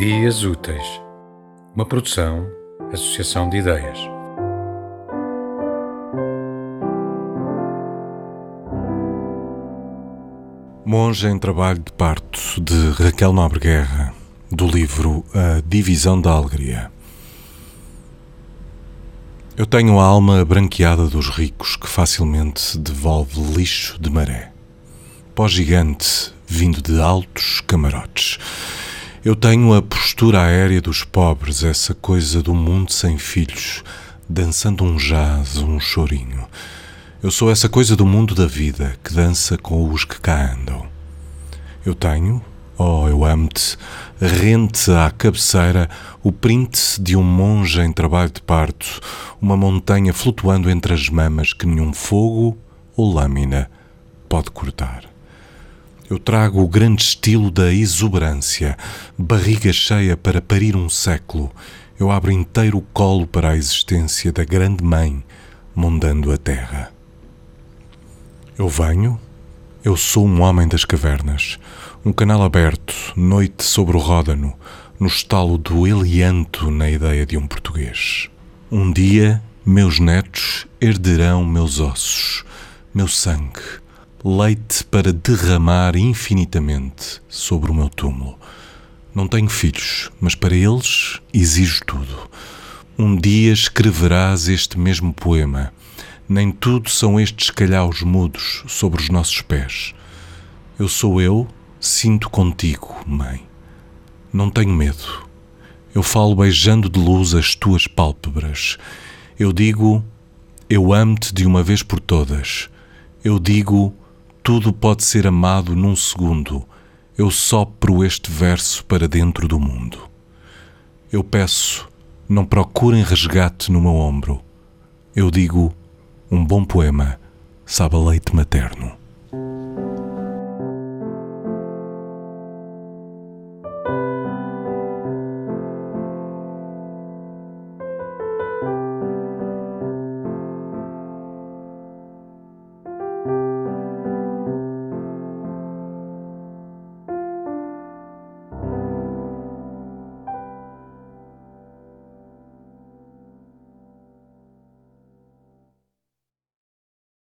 Ideias Úteis, uma produção, associação de ideias. Monge em Trabalho de Parto, de Raquel Nobre Guerra, do livro A Divisão da Alegria. Eu tenho a alma branqueada dos ricos que facilmente devolve lixo de maré. Pó gigante vindo de altos camarotes eu tenho a postura aérea dos pobres, essa coisa do mundo sem filhos, dançando um jazz, um chorinho. Eu sou essa coisa do mundo da vida que dança com os que cá andam. Eu tenho, oh, eu amo-te, rente à cabeceira o print de um monge em trabalho de parto, uma montanha flutuando entre as mamas que nenhum fogo ou lâmina pode cortar. Eu trago o grande estilo da exuberância, barriga cheia para parir um século. Eu abro inteiro o colo para a existência da grande mãe, mondando a terra. Eu venho, eu sou um homem das cavernas, um canal aberto, noite sobre o ródano, no estalo do Elianto na ideia de um português. Um dia, meus netos herderão meus ossos, meu sangue, leite para derramar infinitamente sobre o meu túmulo. Não tenho filhos, mas para eles exijo tudo. Um dia escreverás este mesmo poema. Nem tudo são estes calhaus mudos sobre os nossos pés. Eu sou eu, sinto contigo, mãe. Não tenho medo. Eu falo beijando de luz as tuas pálpebras. Eu digo, eu amo-te de uma vez por todas. Eu digo, tudo pode ser amado num segundo. Eu sopro este verso para dentro do mundo. Eu peço, não procurem resgate no meu ombro. Eu digo, um bom poema sabe leite materno.